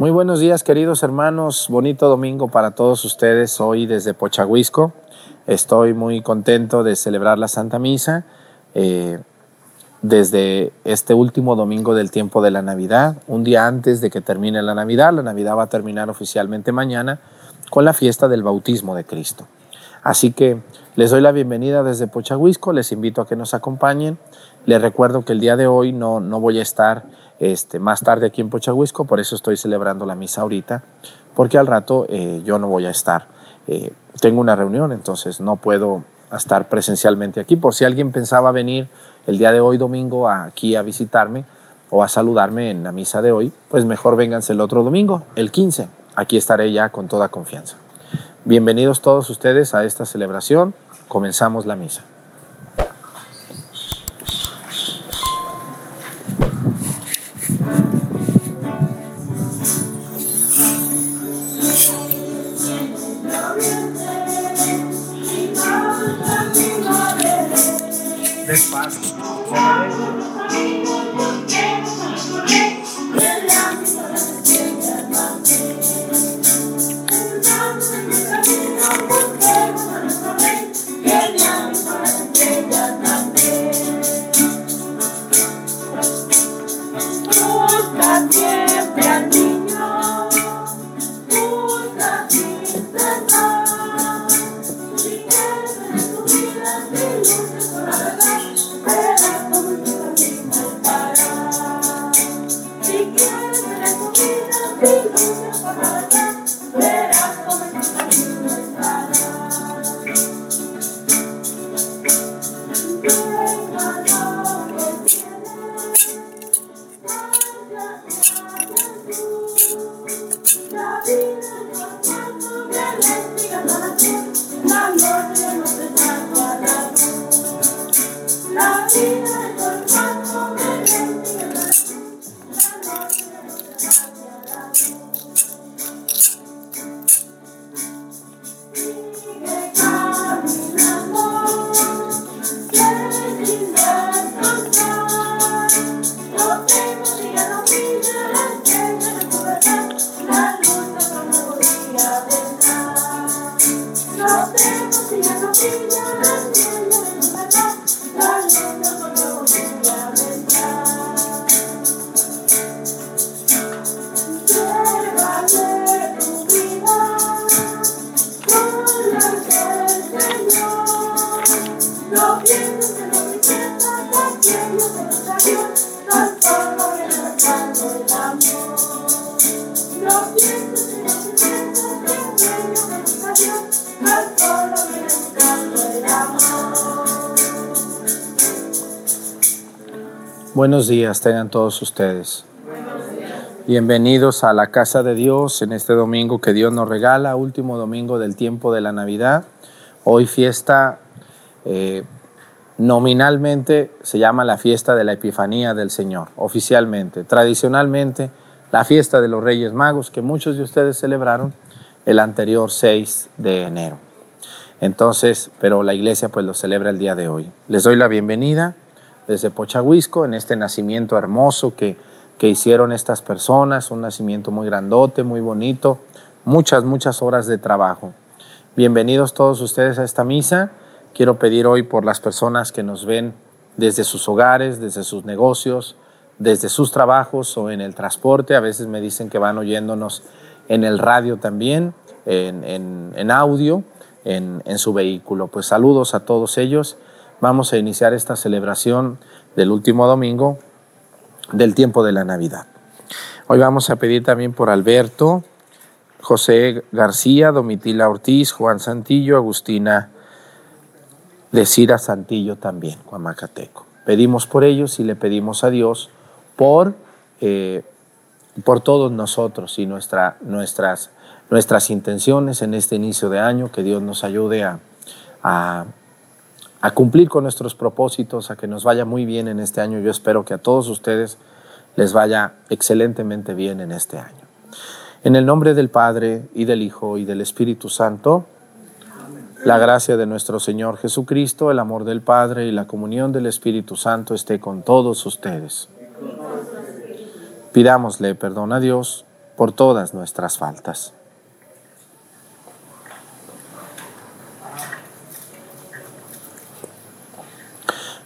Muy buenos días, queridos hermanos. Bonito domingo para todos ustedes. Hoy desde Pochahuisco. Estoy muy contento de celebrar la Santa Misa eh, desde este último domingo del tiempo de la Navidad, un día antes de que termine la Navidad. La Navidad va a terminar oficialmente mañana con la fiesta del bautismo de Cristo. Así que les doy la bienvenida desde Pochahuisco, les invito a que nos acompañen. Les recuerdo que el día de hoy no, no voy a estar este, más tarde aquí en Pochahuisco, por eso estoy celebrando la misa ahorita, porque al rato eh, yo no voy a estar. Eh, tengo una reunión, entonces no puedo estar presencialmente aquí. Por si alguien pensaba venir el día de hoy, domingo, aquí a visitarme o a saludarme en la misa de hoy, pues mejor vénganse el otro domingo, el 15. Aquí estaré ya con toda confianza. Bienvenidos todos ustedes a esta celebración. Comenzamos la misa. Buenos días tengan todos ustedes. Bienvenidos a la casa de Dios en este domingo que Dios nos regala, último domingo del tiempo de la Navidad. Hoy fiesta eh, nominalmente se llama la fiesta de la Epifanía del Señor, oficialmente. Tradicionalmente, la fiesta de los Reyes Magos que muchos de ustedes celebraron el anterior 6 de enero. Entonces, pero la iglesia pues lo celebra el día de hoy. Les doy la bienvenida desde Pochahuisco, en este nacimiento hermoso que, que hicieron estas personas, un nacimiento muy grandote, muy bonito, muchas, muchas horas de trabajo. Bienvenidos todos ustedes a esta misa. Quiero pedir hoy por las personas que nos ven desde sus hogares, desde sus negocios, desde sus trabajos o en el transporte. A veces me dicen que van oyéndonos en el radio también, en, en, audio, en, en su vehículo. Pues saludos a todos ellos vamos a iniciar esta celebración del último domingo del tiempo de la Navidad. Hoy vamos a pedir también por Alberto, José García, Domitila Ortiz, Juan Santillo, Agustina de Cira Santillo también, Macateco. Pedimos por ellos y le pedimos a Dios por, eh, por todos nosotros y nuestra, nuestras, nuestras intenciones en este inicio de año, que Dios nos ayude a a cumplir con nuestros propósitos, a que nos vaya muy bien en este año. Yo espero que a todos ustedes les vaya excelentemente bien en este año. En el nombre del Padre y del Hijo y del Espíritu Santo, la gracia de nuestro Señor Jesucristo, el amor del Padre y la comunión del Espíritu Santo esté con todos ustedes. Pidámosle perdón a Dios por todas nuestras faltas.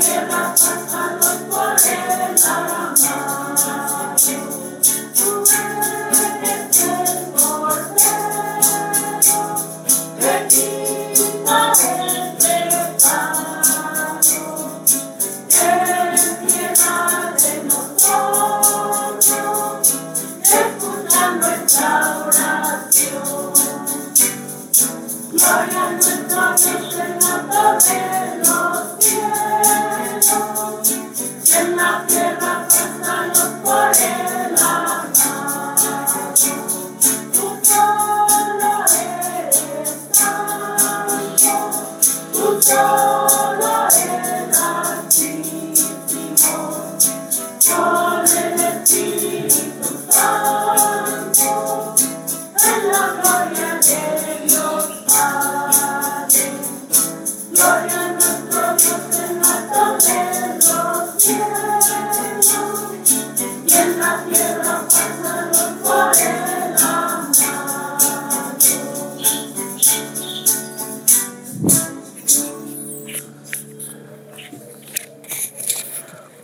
tierra, por el.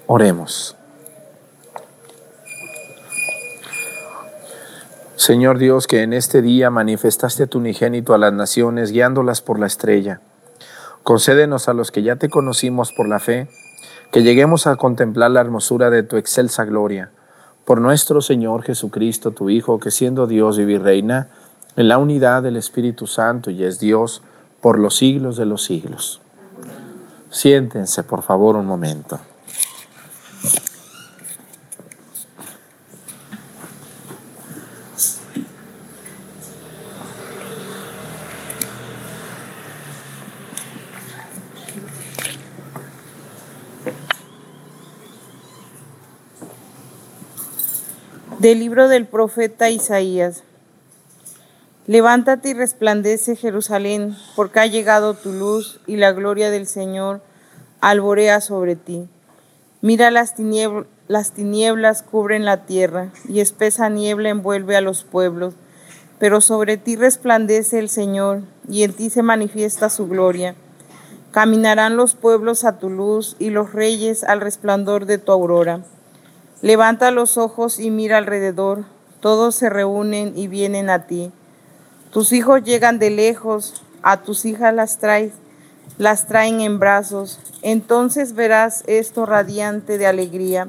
Oremos. Señor Dios, que en este día manifestaste tu unigénito a las naciones, guiándolas por la estrella. Concédenos a los que ya te conocimos por la fe, que lleguemos a contemplar la hermosura de tu excelsa gloria. Por nuestro Señor Jesucristo, tu Hijo, que siendo Dios y reina, en la unidad del Espíritu Santo y es Dios por los siglos de los siglos. Siéntense, por favor, un momento. Del libro del profeta Isaías. Levántate y resplandece Jerusalén, porque ha llegado tu luz y la gloria del Señor alborea sobre ti. Mira las, las tinieblas cubren la tierra y espesa niebla envuelve a los pueblos. Pero sobre ti resplandece el Señor y en ti se manifiesta su gloria. Caminarán los pueblos a tu luz y los reyes al resplandor de tu aurora. Levanta los ojos y mira alrededor. Todos se reúnen y vienen a ti. Tus hijos llegan de lejos, a tus hijas las traes, las traen en brazos. Entonces verás esto radiante de alegría.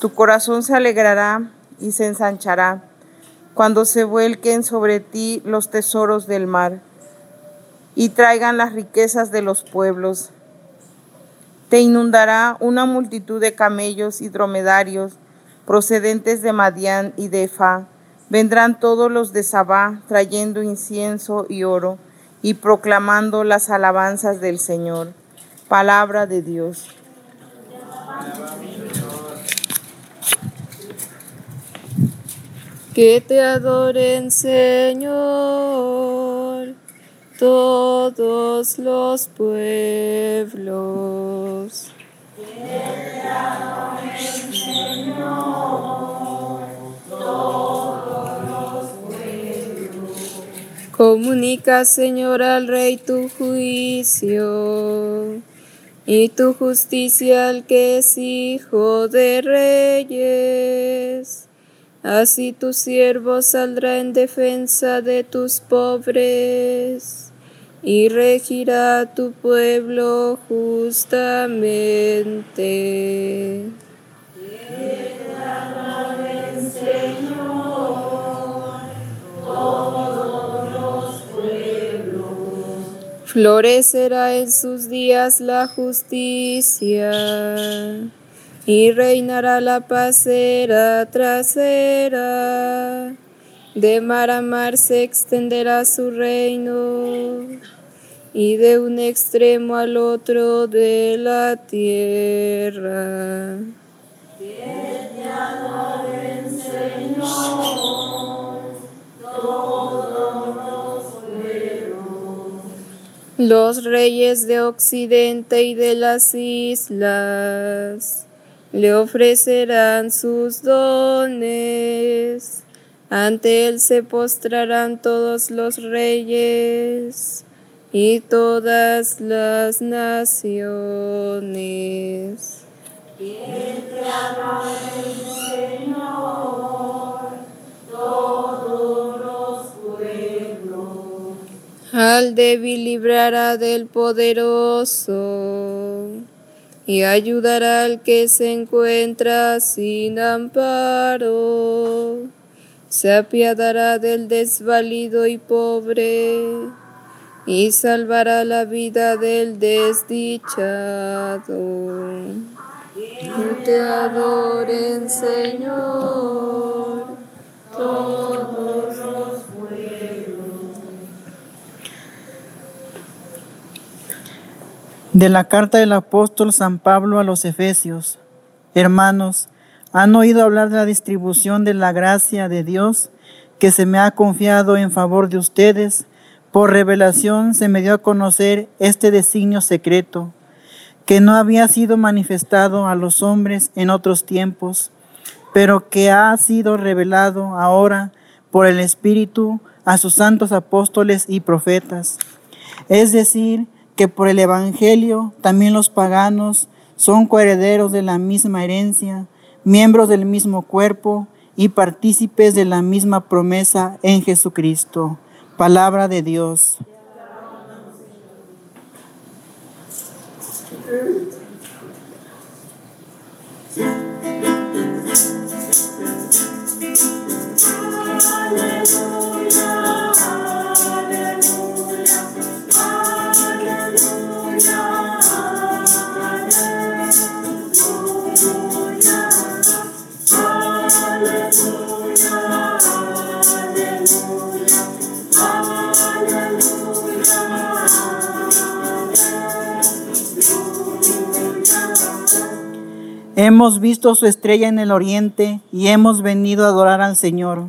Tu corazón se alegrará y se ensanchará cuando se vuelquen sobre ti los tesoros del mar y traigan las riquezas de los pueblos. Te inundará una multitud de camellos y dromedarios procedentes de Madián y de Efa. Vendrán todos los de Sabá trayendo incienso y oro y proclamando las alabanzas del Señor. Palabra de Dios. Que te adoren, Señor todos los pueblos. Comunica, Señor, al Rey tu juicio y tu justicia al que es hijo de reyes. Así tu siervo saldrá en defensa de tus pobres y regirá tu pueblo justamente. Florecerá en sus días la justicia y reinará la pasera trasera. De mar a mar se extenderá su reino y de un extremo al otro de la tierra. Los reyes de Occidente y de las islas le ofrecerán sus dones. Ante él se postrarán todos los reyes y todas las naciones. Señor, pueblos. Al débil librará del poderoso y ayudará al que se encuentra sin amparo. Se apiadará del desvalido y pobre y salvará la vida del desdichado. Que te adoren, Señor, todos los pueblos. De la carta del apóstol San Pablo a los Efesios. Hermanos, ¿han oído hablar de la distribución de la gracia de Dios que se me ha confiado en favor de ustedes? Por revelación se me dio a conocer este designio secreto, que no había sido manifestado a los hombres en otros tiempos, pero que ha sido revelado ahora por el Espíritu a sus santos apóstoles y profetas. Es decir, que por el Evangelio también los paganos son coherederos de la misma herencia, miembros del mismo cuerpo y partícipes de la misma promesa en Jesucristo. Palabra de Dios. Hemos visto su estrella en el oriente y hemos venido a adorar al Señor.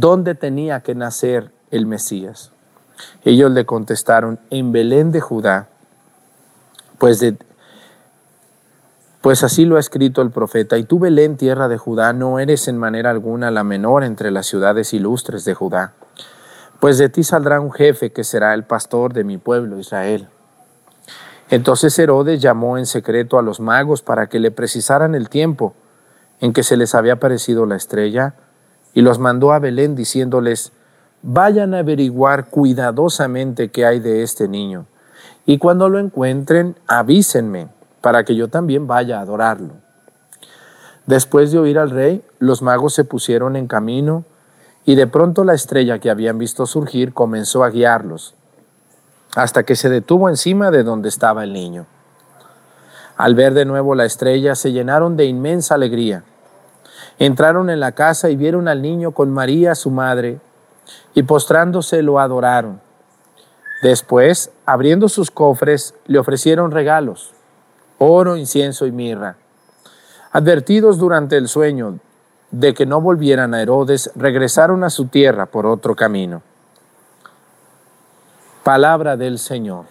¿dónde tenía que nacer el Mesías? Ellos le contestaron, en Belén de Judá, pues, pues así lo ha escrito el profeta, y tú Belén, tierra de Judá, no eres en manera alguna la menor entre las ciudades ilustres de Judá, pues de ti saldrá un jefe que será el pastor de mi pueblo Israel. Entonces Herodes llamó en secreto a los magos para que le precisaran el tiempo en que se les había aparecido la estrella, y los mandó a Belén diciéndoles, vayan a averiguar cuidadosamente qué hay de este niño, y cuando lo encuentren, avísenme, para que yo también vaya a adorarlo. Después de oír al rey, los magos se pusieron en camino, y de pronto la estrella que habían visto surgir comenzó a guiarlos, hasta que se detuvo encima de donde estaba el niño. Al ver de nuevo la estrella, se llenaron de inmensa alegría. Entraron en la casa y vieron al niño con María, su madre, y postrándose lo adoraron. Después, abriendo sus cofres, le ofrecieron regalos, oro, incienso y mirra. Advertidos durante el sueño de que no volvieran a Herodes, regresaron a su tierra por otro camino. Palabra del Señor.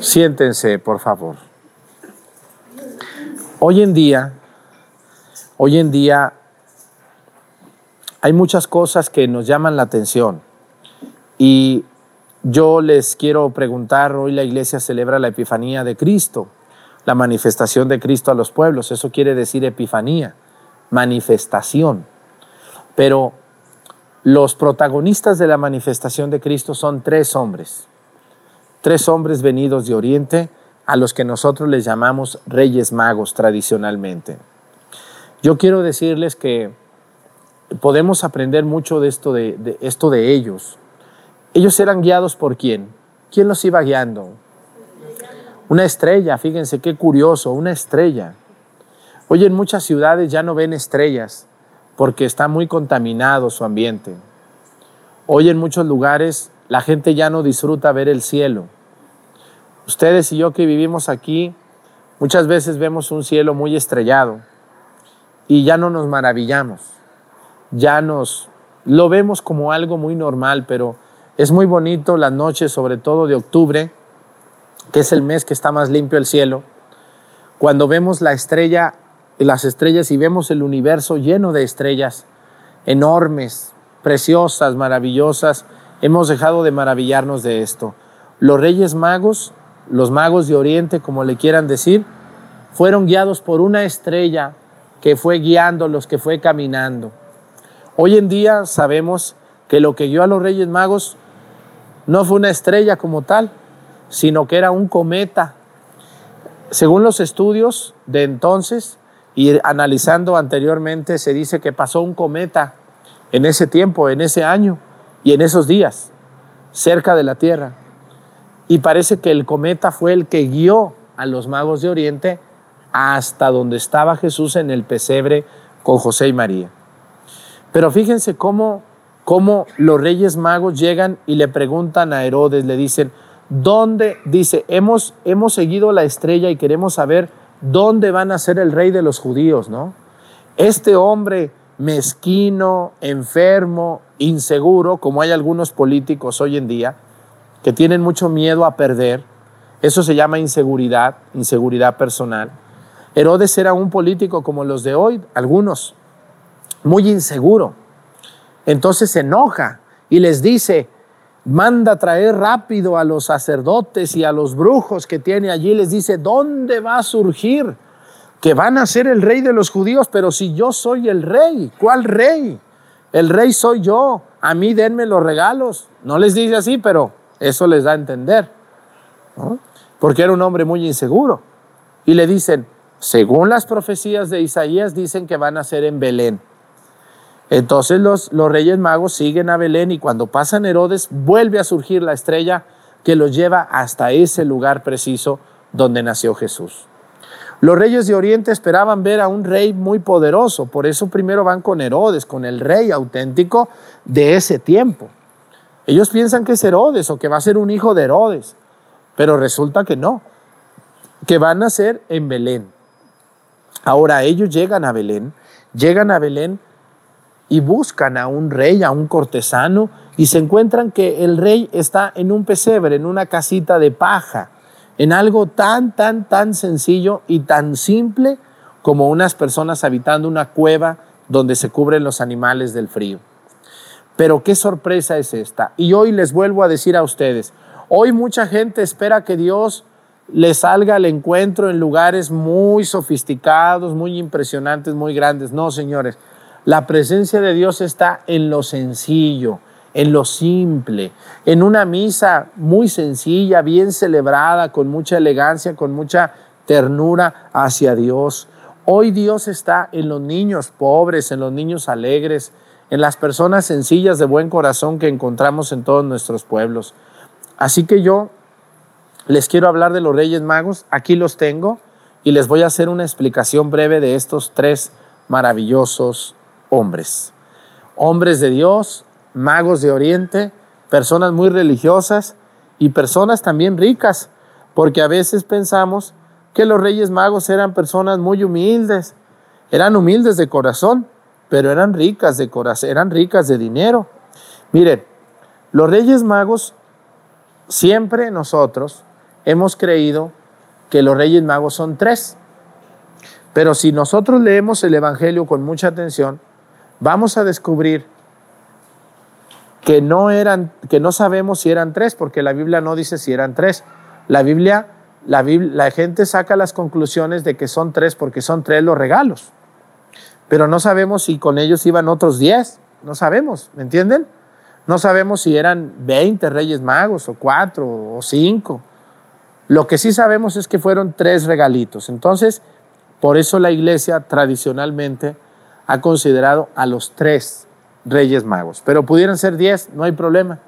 Siéntense, por favor. Hoy en día Hoy en día hay muchas cosas que nos llaman la atención y yo les quiero preguntar, hoy la iglesia celebra la Epifanía de Cristo, la manifestación de Cristo a los pueblos, eso quiere decir Epifanía, manifestación. Pero los protagonistas de la manifestación de Cristo son tres hombres, tres hombres venidos de Oriente a los que nosotros les llamamos reyes magos tradicionalmente. Yo quiero decirles que podemos aprender mucho de esto de, esto de ellos. Ellos eran guiados por quién? ¿Quién los iba guiando? Una estrella, fíjense qué curioso, una estrella. Hoy en muchas ciudades ya no ven estrellas porque está muy contaminado su ambiente. Hoy en muchos lugares la gente ya no disfruta ver el cielo. Ustedes y yo que vivimos aquí, muchas veces vemos un cielo muy estrellado y ya no nos maravillamos, ya nos lo vemos como algo muy normal, pero es muy bonito las noches, sobre todo de octubre, que es el mes que está más limpio el cielo, cuando vemos la estrella, las estrellas y vemos el universo lleno de estrellas enormes, preciosas, maravillosas, hemos dejado de maravillarnos de esto. Los reyes magos, los magos de Oriente, como le quieran decir, fueron guiados por una estrella que fue guiando, los que fue caminando. Hoy en día sabemos que lo que guió a los Reyes Magos no fue una estrella como tal, sino que era un cometa. Según los estudios de entonces y analizando anteriormente, se dice que pasó un cometa en ese tiempo, en ese año y en esos días, cerca de la Tierra. Y parece que el cometa fue el que guió a los magos de Oriente hasta donde estaba Jesús en el pesebre con José y María. Pero fíjense cómo, cómo los reyes magos llegan y le preguntan a Herodes, le dicen, ¿dónde? Dice, hemos, hemos seguido la estrella y queremos saber dónde van a ser el rey de los judíos, ¿no? Este hombre mezquino, enfermo, inseguro, como hay algunos políticos hoy en día, que tienen mucho miedo a perder, eso se llama inseguridad, inseguridad personal. Herodes era un político como los de hoy, algunos, muy inseguro. Entonces se enoja y les dice, manda traer rápido a los sacerdotes y a los brujos que tiene allí, les dice, ¿dónde va a surgir? Que van a ser el rey de los judíos, pero si yo soy el rey, ¿cuál rey? El rey soy yo, a mí denme los regalos. No les dice así, pero eso les da a entender, porque era un hombre muy inseguro. Y le dicen, según las profecías de Isaías, dicen que van a ser en Belén. Entonces los, los reyes magos siguen a Belén y cuando pasan Herodes vuelve a surgir la estrella que los lleva hasta ese lugar preciso donde nació Jesús. Los reyes de Oriente esperaban ver a un rey muy poderoso, por eso primero van con Herodes, con el rey auténtico de ese tiempo. Ellos piensan que es Herodes o que va a ser un hijo de Herodes, pero resulta que no, que van a ser en Belén. Ahora ellos llegan a Belén, llegan a Belén y buscan a un rey, a un cortesano, y se encuentran que el rey está en un pesebre, en una casita de paja, en algo tan, tan, tan sencillo y tan simple como unas personas habitando una cueva donde se cubren los animales del frío. Pero qué sorpresa es esta. Y hoy les vuelvo a decir a ustedes, hoy mucha gente espera que Dios les salga al encuentro en lugares muy sofisticados, muy impresionantes, muy grandes. No, señores, la presencia de Dios está en lo sencillo, en lo simple, en una misa muy sencilla, bien celebrada, con mucha elegancia, con mucha ternura hacia Dios. Hoy Dios está en los niños pobres, en los niños alegres, en las personas sencillas de buen corazón que encontramos en todos nuestros pueblos. Así que yo les quiero hablar de los Reyes Magos, aquí los tengo y les voy a hacer una explicación breve de estos tres maravillosos hombres. Hombres de Dios, magos de Oriente, personas muy religiosas y personas también ricas, porque a veces pensamos que los reyes magos eran personas muy humildes, eran humildes de corazón, pero eran ricas de corazón, eran ricas de dinero. Miren, los reyes magos siempre nosotros hemos creído que los reyes magos son tres. Pero si nosotros leemos el Evangelio con mucha atención, vamos a descubrir que no eran, que no sabemos si eran tres, porque la Biblia no dice si eran tres. La Biblia, la, la gente saca las conclusiones de que son tres porque son tres los regalos. Pero no sabemos si con ellos iban otros diez. No sabemos, ¿me entienden? No sabemos si eran veinte reyes magos o cuatro o cinco. Lo que sí sabemos es que fueron tres regalitos. Entonces, por eso la iglesia tradicionalmente ha considerado a los tres reyes magos. Pero pudieran ser diez, no hay problema.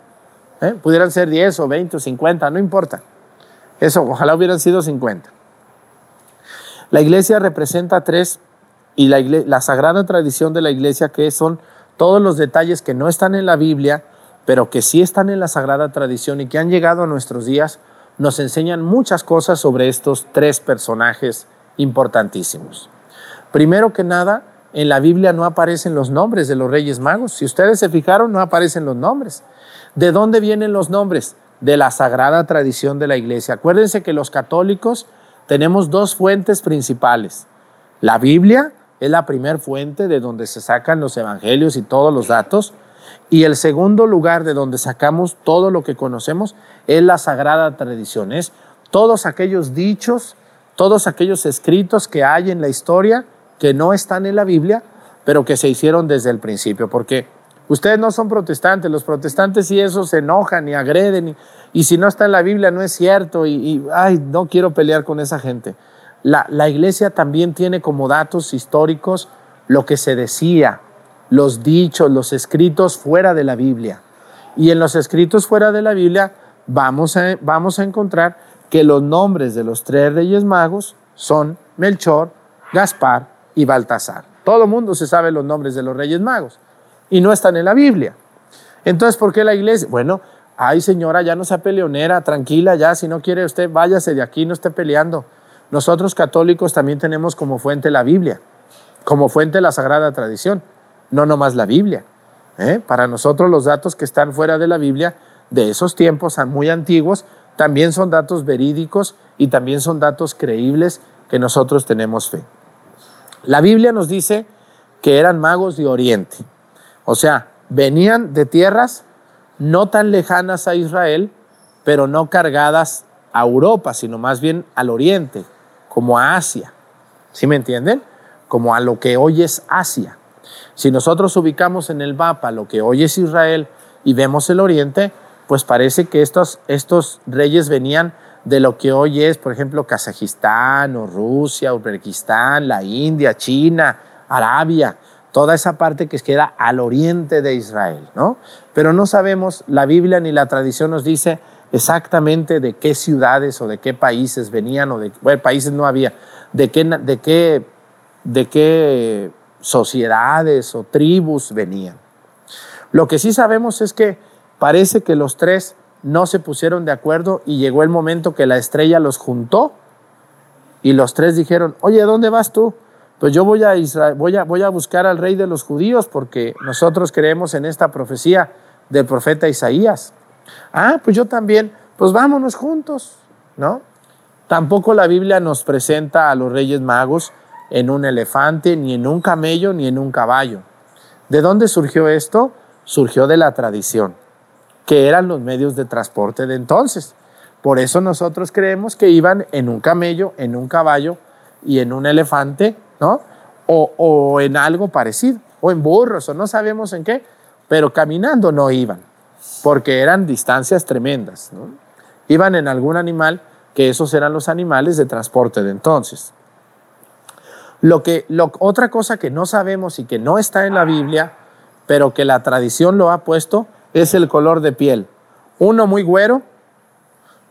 ¿eh? Pudieran ser diez o veinte o cincuenta, no importa. Eso, ojalá hubieran sido cincuenta. La iglesia representa tres y la, la sagrada tradición de la iglesia que son todos los detalles que no están en la Biblia, pero que sí están en la sagrada tradición y que han llegado a nuestros días, nos enseñan muchas cosas sobre estos tres personajes importantísimos. Primero que nada, en la Biblia no aparecen los nombres de los reyes magos. Si ustedes se fijaron, no aparecen los nombres. ¿De dónde vienen los nombres? De la sagrada tradición de la iglesia. Acuérdense que los católicos tenemos dos fuentes principales. La Biblia es la primera fuente de donde se sacan los evangelios y todos los datos. Y el segundo lugar de donde sacamos todo lo que conocemos es la sagrada tradición. Es todos aquellos dichos, todos aquellos escritos que hay en la historia que no están en la Biblia, pero que se hicieron desde el principio, porque ustedes no son protestantes, los protestantes y eso se enojan y agreden, y, si no está en la Biblia no es cierto, y, ay, no quiero pelear con esa gente. La, la iglesia también tiene como datos históricos lo que se decía, los dichos, los escritos fuera de la Biblia. Y en los escritos fuera de la Biblia vamos a, vamos a encontrar que los nombres de los tres reyes magos son Melchor, Gaspar y Baltasar. Todo el mundo se sabe los nombres de los reyes magos y no están en la Biblia. Entonces, ¿por qué la iglesia? Bueno, ay señora, ya no sea peleonera, tranquila, ya, si no quiere usted, váyase de aquí, no esté peleando. Nosotros católicos también tenemos como fuente la Biblia, como fuente la Sagrada Tradición, no nomás la Biblia. ¿eh? Para nosotros los datos que están fuera de la Biblia, de esos tiempos muy antiguos, también son datos verídicos y también son datos creíbles que nosotros tenemos fe. La Biblia nos dice que eran magos de Oriente, o sea, venían de tierras no tan lejanas a Israel, pero no cargadas a Europa, sino más bien al oriente, como a Asia. ¿Sí me entienden? Como a lo que hoy es Asia. Si nosotros ubicamos en el mapa lo que hoy es Israel y vemos el oriente, pues parece que estos, estos reyes venían de lo que hoy es, por ejemplo, Kazajistán o Rusia, Uzbekistán, la India, China, Arabia, toda esa parte que queda al oriente de Israel, ¿no? Pero no sabemos, la Biblia ni la tradición nos dice exactamente de qué ciudades o de qué países venían, o de, bueno, países no había, de qué, de qué, de qué sociedades o tribus venían. Lo que sí sabemos es que parece que los tres no se pusieron de acuerdo y llegó el momento que la estrella los juntó y los tres dijeron, oye, ¿dónde vas tú? Pues yo voy a, Israel, voy, a, voy a buscar al rey de los judíos porque nosotros creemos en esta profecía del profeta Isaías. Ah, pues yo también, pues vámonos juntos, ¿no? Tampoco la Biblia nos presenta a los reyes magos en un elefante, ni en un camello, ni en un caballo. ¿De dónde surgió esto? Surgió de la tradición que eran los medios de transporte de entonces. Por eso nosotros creemos que iban en un camello, en un caballo y en un elefante, ¿no? O, en algo parecido, o en burros, o no sabemos en qué, pero caminando no iban, porque eran distancias tremendas, ¿no? Iban en algún animal, que esos eran los animales de transporte de entonces. Lo que, otra cosa que no sabemos y que no está en la Biblia, pero que la tradición lo ha puesto, es el color de piel. Uno muy güero,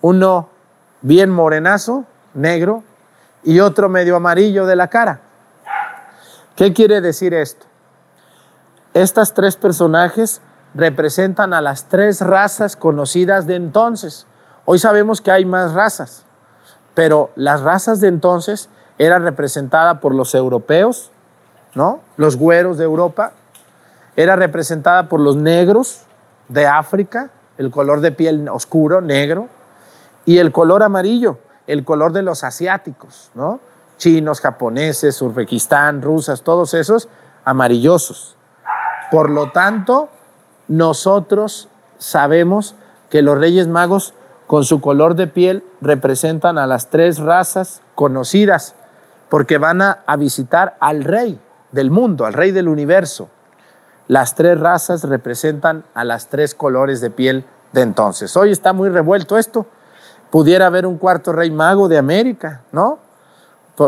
uno bien morenazo, negro, y otro medio amarillo de la cara. ¿Qué quiere decir esto? Estas tres personajes representan a las tres razas conocidas de entonces. Hoy sabemos que hay más razas, pero las razas de entonces eran representadas por los europeos, ¿no? Los güeros de Europa, era representada por los negros, de África, el color de piel oscuro, negro, y el color amarillo, el color de los asiáticos, ¿no? Chinos, japoneses, Uzbekistán, rusas, todos esos amarillosos. Por lo tanto, nosotros sabemos que los Reyes Magos, con su color de piel, representan a las tres razas conocidas, porque van a, a visitar al Rey del mundo, al Rey del universo. Las tres razas representan a las tres colores de piel de entonces. Hoy está muy revuelto esto. Pudiera haber un cuarto rey mago de América, ¿no?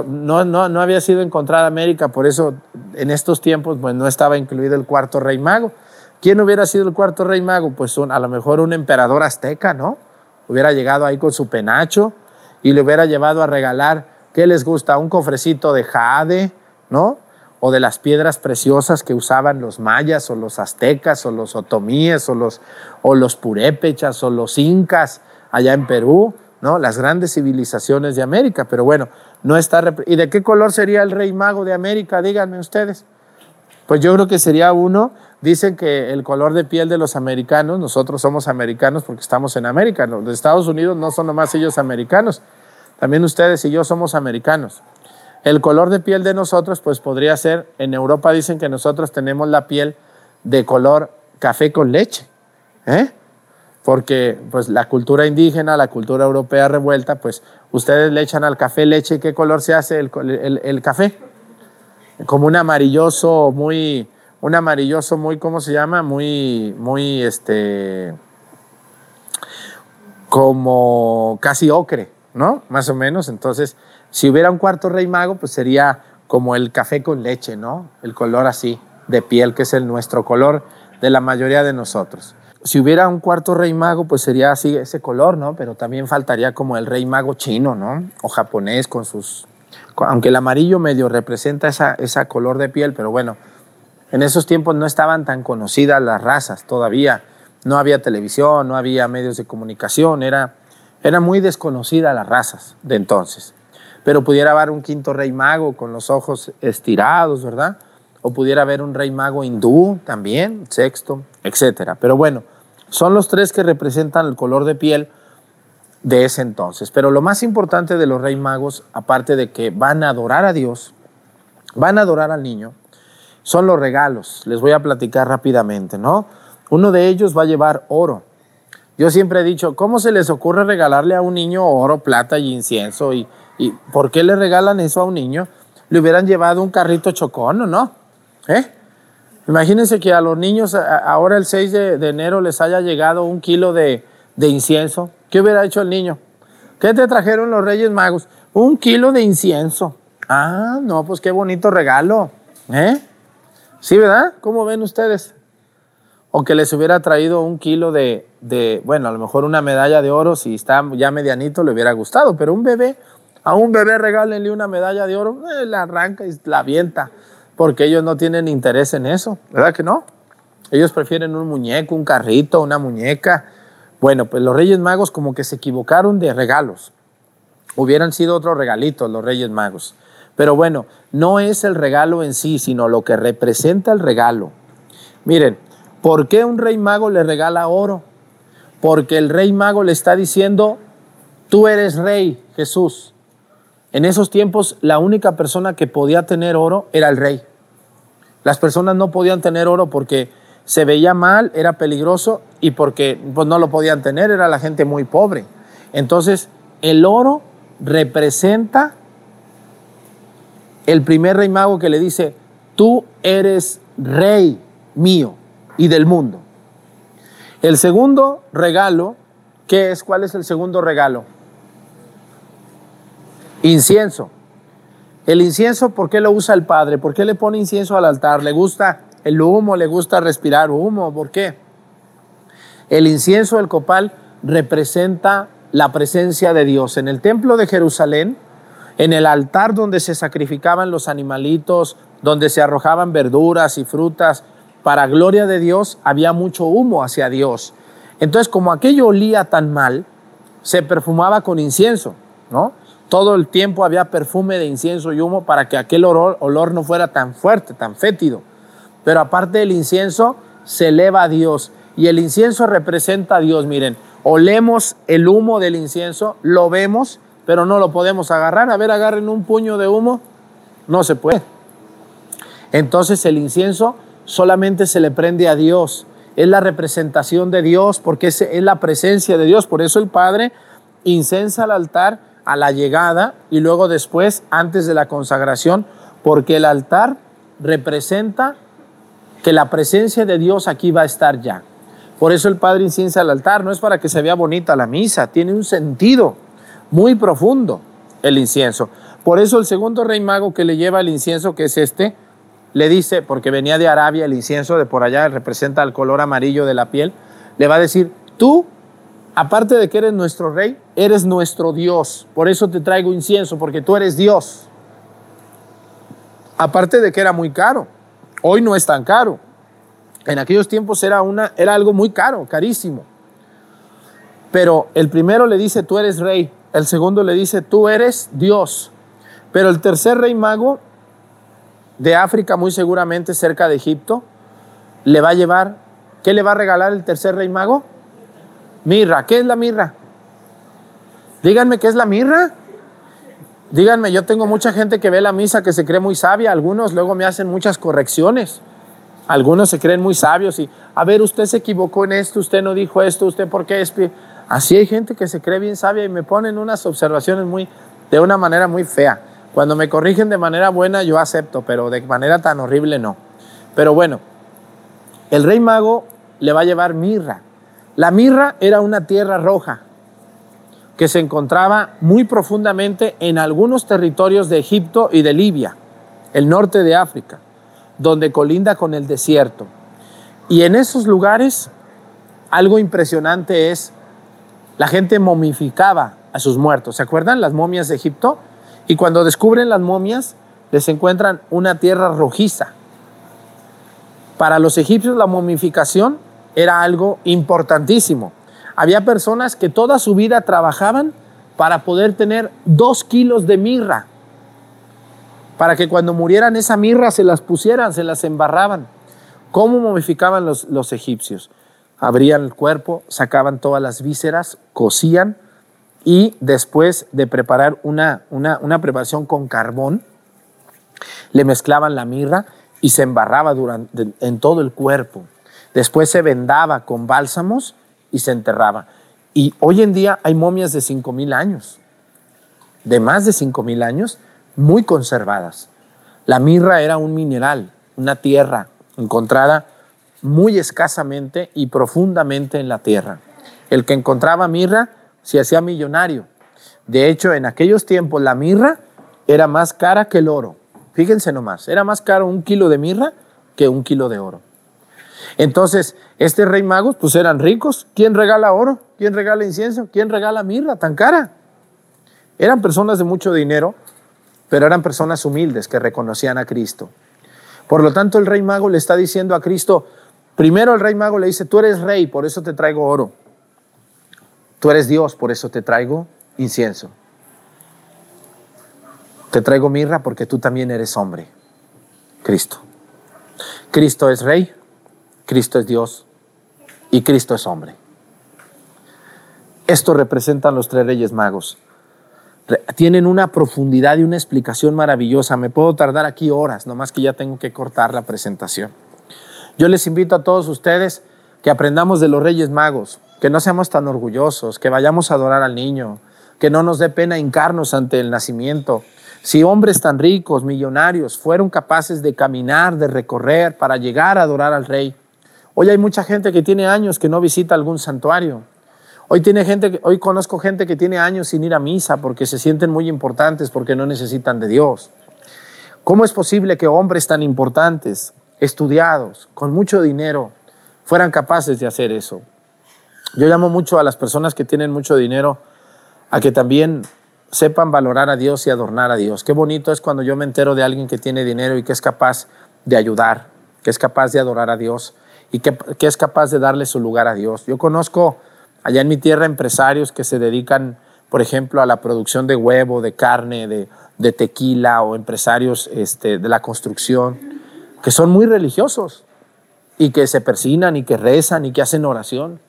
No, no, no había sido encontrada América, por eso en estos tiempos pues, no estaba incluido el cuarto rey mago. ¿Quién hubiera sido el cuarto rey mago? Pues a lo mejor un emperador azteca, ¿no? Hubiera llegado ahí con su penacho y le hubiera llevado a regalar, ¿qué les gusta? Un cofrecito de jade, ¿no? o de las piedras preciosas que usaban los mayas o los aztecas o los otomíes o los, o los purépechas o los incas allá en Perú, ¿no? las grandes civilizaciones de América. Pero bueno, no está... ¿Y de qué color sería el rey mago de América? Díganme ustedes. Pues yo creo que sería uno, dicen que el color de piel de los americanos, nosotros somos americanos porque estamos en América, los Estados Unidos no son nomás ellos americanos, también ustedes y yo somos americanos. El color de piel de nosotros, pues podría ser, en Europa dicen que nosotros tenemos la piel de color café con leche, ¿eh? porque pues la cultura indígena, la cultura europea revuelta, pues ustedes le echan al café leche, ¿qué color se hace el, café? Como un amarilloso muy, un amarilloso muy, ¿cómo se llama? Muy, muy, este, como casi ocre, ¿no? Más o menos, entonces si hubiera un cuarto rey mago, pues sería como el café con leche, ¿no? El color así de piel, que es el nuestro color de la mayoría de nosotros. Si hubiera un cuarto rey mago, pues sería así ese color, ¿no? Pero también faltaría como el rey mago chino, ¿no? O japonés con sus... Aunque el amarillo medio representa esa, esa color de piel, pero bueno, en esos tiempos no estaban tan conocidas las razas todavía. No había televisión, no había medios de comunicación, era, era muy desconocida las razas de entonces pero pudiera haber un quinto rey mago con los ojos estirados, ¿verdad? O pudiera haber un rey mago hindú también, sexto, etcétera. Pero bueno, son los tres que representan el color de piel de ese entonces. Pero lo más importante de los rey magos, aparte de que van a adorar a Dios, van a adorar al niño, son los regalos. Les voy a platicar rápidamente, ¿no? Uno de ellos va a llevar oro. Yo siempre he dicho, ¿cómo se les ocurre regalarle a un niño oro, plata y incienso? ¿Y, por qué le regalan eso a un niño? Le hubieran llevado un carrito chocón, ¿o no? ¿Eh? Imagínense que a los niños ahora el 6 de, enero les haya llegado un kilo de, de, incienso. ¿Qué hubiera hecho el niño? ¿Qué te trajeron los Reyes Magos? Un kilo de incienso. Ah, no, pues qué bonito regalo. ¿Eh? ¿Sí, verdad? ¿Cómo ven ustedes? O que les hubiera traído un kilo de, de, bueno, a lo mejor una medalla de oro, si está ya medianito, le hubiera gustado, pero un bebé, a un bebé regálenle una medalla de oro, eh, la arranca y la avienta porque ellos no tienen interés en eso, ¿verdad que no? Ellos prefieren un muñeco, un carrito, una muñeca. Bueno, pues los Reyes Magos como que se equivocaron de regalos. Hubieran sido otros regalitos los Reyes Magos. Pero bueno, no es el regalo en sí, sino lo que representa el regalo. Miren, ¿por qué un rey mago le regala oro? Porque el rey mago le está diciendo, tú eres rey, Jesús. En esos tiempos la única persona que podía tener oro era el rey. Las personas no podían tener oro porque se veía mal, era peligroso y porque pues, no lo podían tener, era la gente muy pobre. Entonces, el oro representa el primer rey mago que le dice, tú eres rey mío y del mundo. El segundo regalo, ¿qué es? ¿Cuál es el segundo regalo? Incienso. El incienso, ¿por qué lo usa el Padre? ¿Por qué le pone incienso al altar? ¿Le gusta el humo? ¿Le gusta respirar humo? ¿Por qué? El incienso del copal representa la presencia de Dios. En el templo de Jerusalén, en el altar donde se sacrificaban los animalitos, donde se arrojaban verduras y frutas, para gloria de Dios, había mucho humo hacia Dios. Entonces, como aquello olía tan mal, se perfumaba con incienso, ¿no? Todo el tiempo había perfume de incienso y humo para que aquel olor, no fuera tan fuerte, tan fétido. Pero aparte del incienso, se eleva a Dios. Y el incienso representa a Dios. Miren, olemos el humo del incienso, lo vemos, pero no lo podemos agarrar. A ver, agarren un puño de humo. No se puede. Entonces el incienso solamente se le prende a Dios. Es la representación de Dios porque es, es la presencia de Dios. Por eso el Padre incensa al altar a la llegada y luego después, antes de la consagración, porque el altar representa que la presencia de Dios aquí va a estar ya. Por eso el Padre inciensa al altar, no es para que se vea bonita la misa, tiene un sentido muy profundo el incienso. Por eso el segundo rey mago que le lleva el incienso, que es este, le dice, porque venía de Arabia el incienso de por allá, representa el color amarillo de la piel, le va a decir, tú aparte de que eres nuestro rey, eres nuestro Dios. Por eso te traigo incienso, porque tú eres Dios. Aparte de que era muy caro. Hoy no es tan caro. En aquellos tiempos era, una, era algo muy caro, carísimo. Pero el primero le dice, tú eres rey. El segundo le dice, tú eres Dios. Pero el tercer rey mago de África, muy seguramente cerca de Egipto, le va a llevar, ¿qué le va a regalar el tercer rey mago? Mirra, ¿qué es la mirra? Díganme qué es la mirra. Díganme, yo tengo mucha gente que ve la misa que se cree muy sabia, algunos luego me hacen muchas correcciones. Algunos se creen muy sabios y, a ver, usted se equivocó en esto, usted no dijo esto, usted por qué. Así hay gente que se cree bien sabia y me ponen unas observaciones muy, de una manera muy fea. Cuando me corrigen de manera buena yo acepto, pero de manera tan horrible no. Pero bueno, el rey mago le va a llevar mirra. La mirra era una tierra roja que se encontraba muy profundamente en algunos territorios de Egipto y de Libia, el norte de África, donde colinda con el desierto. Y en esos lugares algo impresionante es, la gente momificaba a sus muertos. ¿Se acuerdan las momias de Egipto? Y cuando descubren las momias, les encuentran una tierra rojiza. Para los egipcios la momificación era algo importantísimo. Había personas que toda su vida trabajaban para poder tener dos kilos de mirra, para que cuando murieran esa mirra se las pusieran, se las embarraban. ¿Cómo momificaban los, los egipcios? Abrían el cuerpo, sacaban todas las vísceras, cocían y después de preparar una, una, una preparación con carbón, le mezclaban la mirra y se embarraba durante, en todo el cuerpo. Después se vendaba con bálsamos y se enterraba. Y hoy en día hay momias de 5.000 años, de más de 5.000 años, muy conservadas. La mirra era un mineral, una tierra encontrada muy escasamente y profundamente en la tierra. El que encontraba mirra se hacía millonario. De hecho, en aquellos tiempos la mirra era más cara que el oro. Fíjense nomás, era más caro un kilo de mirra que un kilo de oro. Entonces, este rey magos, pues eran ricos. ¿Quién regala oro? ¿Quién regala incienso? ¿Quién regala mirra tan cara? Eran personas de mucho dinero, pero eran personas humildes que reconocían a Cristo. Por lo tanto, el rey mago le está diciendo a Cristo, primero el rey mago le dice, tú eres rey, por eso te traigo oro. Tú eres Dios, por eso te traigo incienso. Te traigo mirra porque tú también eres hombre, Cristo. Cristo es rey, Cristo es Dios y Cristo es hombre. Esto representan los tres reyes magos. Tienen una profundidad y una explicación maravillosa. Me puedo tardar aquí horas, nomás que ya tengo que cortar la presentación. Yo les invito a todos ustedes que aprendamos de los reyes magos, que no seamos tan orgullosos, que vayamos a adorar al niño, que no nos dé pena hincarnos ante el nacimiento. Si hombres tan ricos, millonarios, fueron capaces de caminar, de recorrer para llegar a adorar al rey, Hoy hay mucha gente que tiene años que no visita algún santuario. Hoy, tiene gente, hoy conozco gente que tiene años sin ir a misa porque se sienten muy importantes, porque no necesitan de Dios. ¿Cómo es posible que hombres tan importantes, estudiados, con mucho dinero, fueran capaces de hacer eso? Yo llamo mucho a las personas que tienen mucho dinero a que también sepan valorar a Dios y adornar a Dios. Qué bonito es cuando yo me entero de alguien que tiene dinero y que es capaz de ayudar, que es capaz de adorar a Dios y que, es capaz de darle su lugar a Dios. Yo conozco allá en mi tierra empresarios que se dedican, por ejemplo, a la producción de huevo, de carne, de, tequila o empresarios este, de la construcción, que son muy religiosos y que se persinan y que rezan y que hacen oración.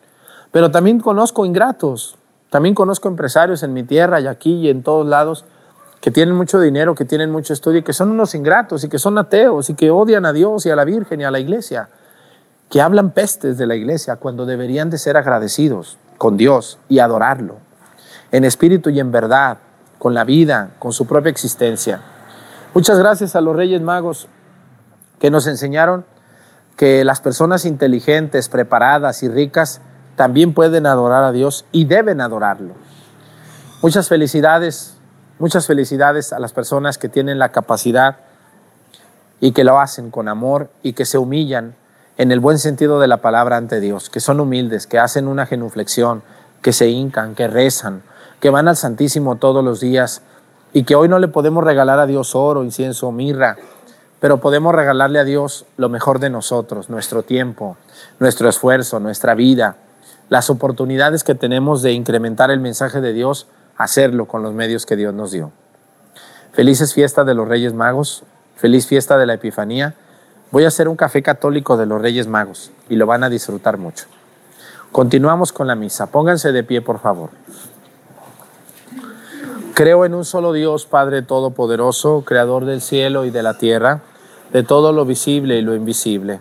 Pero también conozco ingratos, también conozco empresarios en mi tierra y aquí y en todos lados que tienen mucho dinero, que tienen mucho estudio que son unos ingratos y que son ateos y que odian a Dios y a la Virgen y a la iglesia que hablan pestes de la iglesia cuando deberían de ser agradecidos con Dios y adorarlo, en espíritu y en verdad, con la vida, con su propia existencia. Muchas gracias a los Reyes Magos que nos enseñaron que las personas inteligentes, preparadas y ricas también pueden adorar a Dios y deben adorarlo. Muchas felicidades, muchas felicidades a las personas que tienen la capacidad y que lo hacen con amor y que se humillan en el buen sentido de la palabra ante Dios, que son humildes, que hacen una genuflexión, que se hincan, que rezan, que van al Santísimo todos los días y que hoy no le podemos regalar a Dios oro, incienso, mirra, pero podemos regalarle a Dios lo mejor de nosotros, nuestro tiempo, nuestro esfuerzo, nuestra vida, las oportunidades que tenemos de incrementar el mensaje de Dios, hacerlo con los medios que Dios nos dio. Felices fiestas de los Reyes Magos, feliz fiesta de la Epifanía Voy a hacer un café católico de los Reyes Magos y lo van a disfrutar mucho. Continuamos con la misa. Pónganse de pie, por favor. Creo en un solo Dios, Padre Todopoderoso, Creador del cielo y de la tierra, de todo lo visible y lo invisible.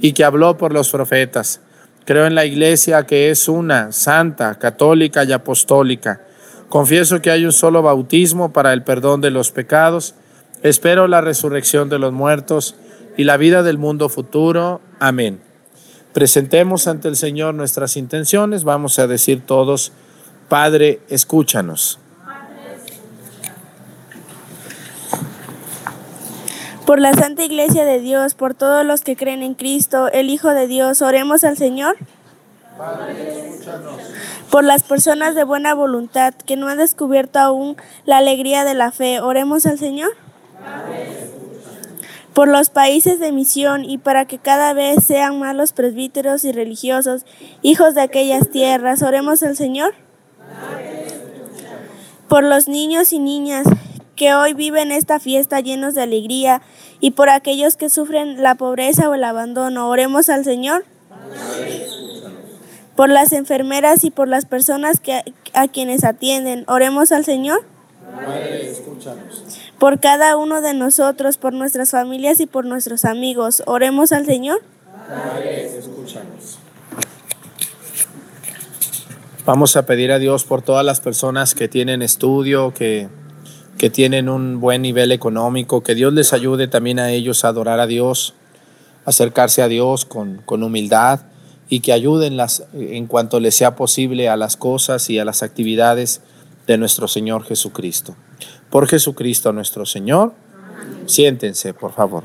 y que habló por los profetas. Creo en la Iglesia que es una, santa, católica y apostólica. Confieso que hay un solo bautismo para el perdón de los pecados, Espero la resurrección de los muertos y la vida del mundo futuro. Amén. presentemos ante el Señor nuestras intenciones, vamos a decir todos, Padre, escúchanos. Por la Santa Iglesia de Dios, por todos los que creen en Cristo, el Hijo de Dios, oremos al Señor. Por las personas de buena voluntad que no han descubierto aún la alegría de la fe, oremos al Señor. Por los países de misión y para que cada vez sean más los presbíteros y religiosos, hijos de aquellas tierras, oremos al Señor. Por los niños y niñas que hoy viven esta fiesta llenos de alegría y por aquellos que sufren la pobreza o el abandono, oremos al Señor por las enfermeras y por las personas que, a quienes atienden. Oremos al Señor. Por cada uno de nosotros, por nuestras familias y por nuestros amigos. Oremos al Señor. Vamos a pedir a Dios por todas las personas que tienen estudio, que, que tienen un buen nivel económico, que Dios les ayude también a ellos a adorar a Dios, acercarse a Dios con, con humildad y que ayuden las, en cuanto les sea posible a las cosas y a las actividades de nuestro Señor Jesucristo. Por Jesucristo nuestro Señor, siéntense, por favor.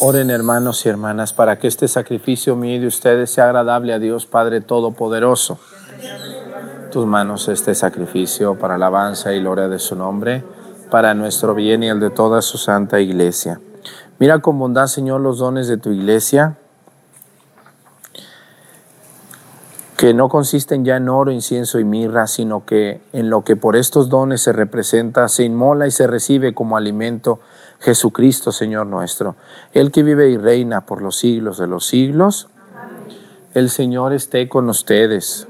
Oren hermanos y hermanas para que este sacrificio mío de ustedes sea agradable a Dios Padre Todopoderoso. Tus manos este sacrificio para alabanza y gloria de su nombre, para nuestro bien y el de toda su santa iglesia. Mira con bondad, Señor, los dones de tu iglesia, que no consisten ya en oro, incienso y mirra, sino que en lo que por estos dones se representa, se inmola y se recibe como alimento Jesucristo, Señor nuestro, el que vive y reina por los siglos de los siglos. El Señor esté con ustedes.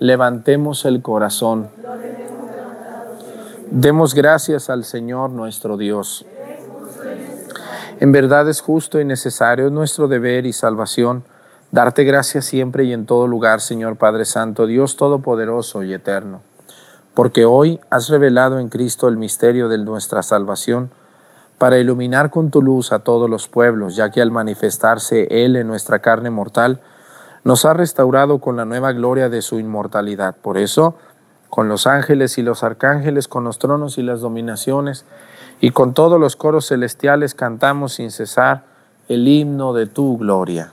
Levantemos el corazón. Demos gracias al Señor nuestro Dios. En verdad es justo y necesario, es nuestro deber y salvación, darte gracias siempre y en todo lugar, Señor Padre Santo, Dios Todopoderoso y Eterno, porque hoy has revelado en Cristo el misterio de nuestra salvación, para iluminar con tu luz a todos los pueblos, ya que al manifestarse Él en nuestra carne mortal, nos ha restaurado con la nueva gloria de su inmortalidad. Por eso, con los ángeles y los arcángeles, con los tronos y las dominaciones, y con todos los coros celestiales cantamos sin cesar el himno de tu gloria.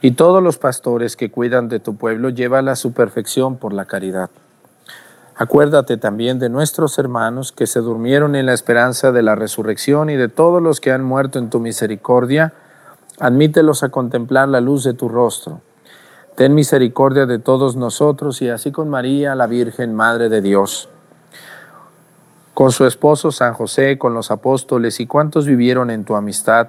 y todos los pastores que cuidan de tu pueblo, llévala a su perfección por la caridad. Acuérdate también de nuestros hermanos que se durmieron en la esperanza de la resurrección y de todos los que han muerto en tu misericordia, admítelos a contemplar la luz de tu rostro. Ten misericordia de todos nosotros y así con María, la Virgen, Madre de Dios, con su esposo San José, con los apóstoles y cuantos vivieron en tu amistad,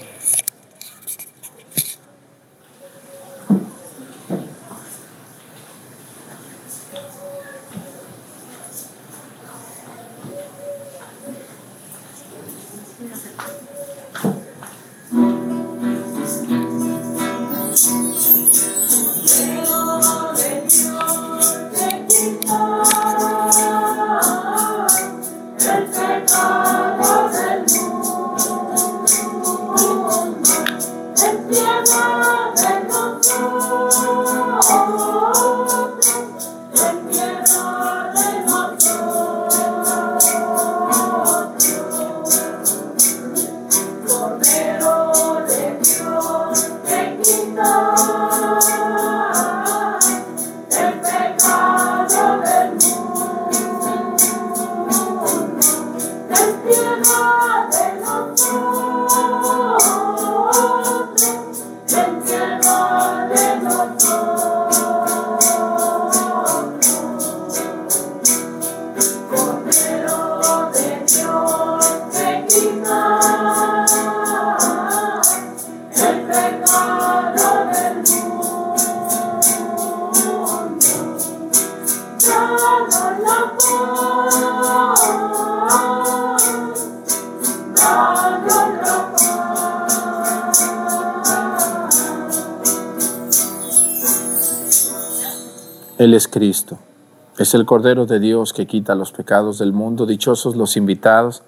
Es el Cordero de Dios que quita los pecados del mundo. Dichosos los invitados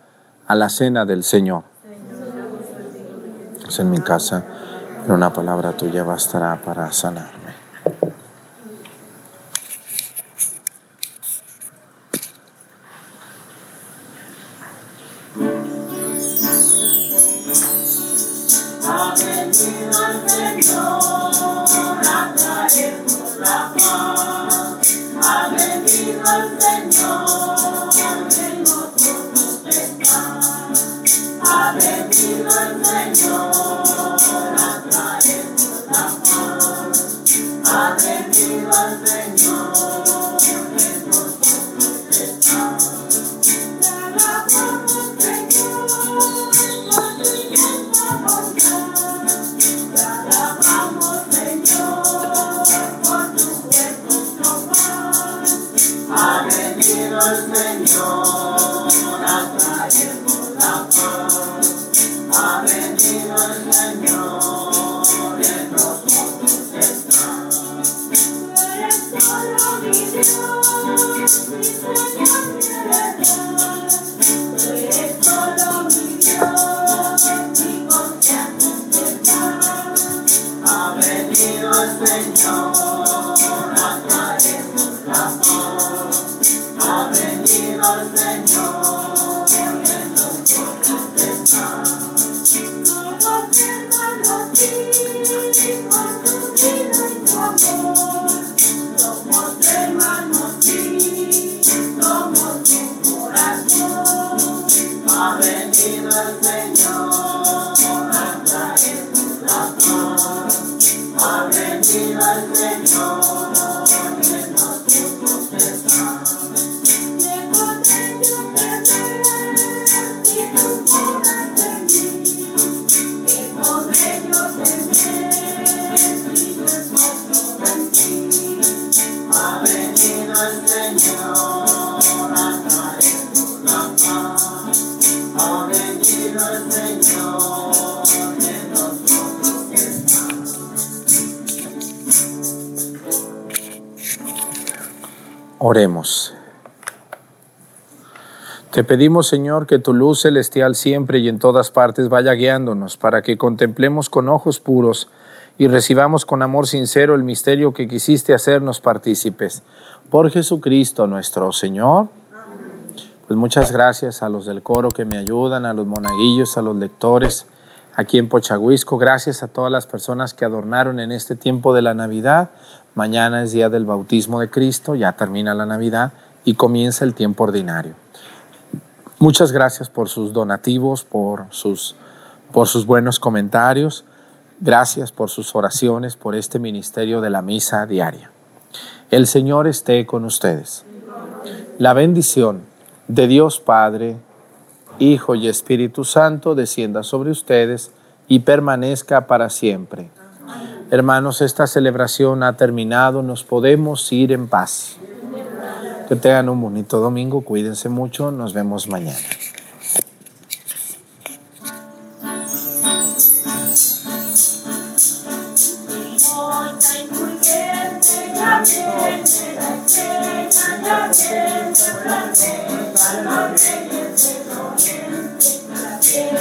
a la cena del Señor. Es en mi casa, pero una palabra tuya bastará para sanarme. Venido el Señor Oremos. Te pedimos, Señor, que tu luz celestial siempre y en todas partes vaya guiándonos para que contemplemos con ojos puros y recibamos con amor sincero el misterio que quisiste hacernos partícipes. Por Jesucristo nuestro Señor. Pues muchas gracias a los del coro que me ayudan, a los monaguillos, a los lectores aquí en Pochahuisco. Gracias a todas las personas que adornaron en este tiempo de la Navidad. Mañana es día del bautismo de Cristo, ya termina la Navidad y comienza el tiempo ordinario. Muchas gracias por sus donativos, por sus, por sus buenos comentarios. Gracias por sus oraciones, por este ministerio de la misa diaria. El Señor esté con ustedes. La bendición de Dios Padre, Hijo y Espíritu Santo descienda sobre ustedes y permanezca para siempre. Hermanos, esta celebración ha terminado, nos podemos ir en paz. Que tengan un bonito domingo, cuídense mucho, nos vemos mañana.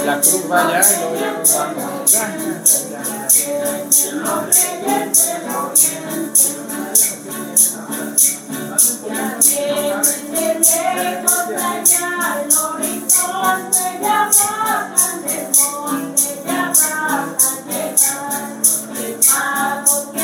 La cruz va allá y luego ya nos vamos. Padre,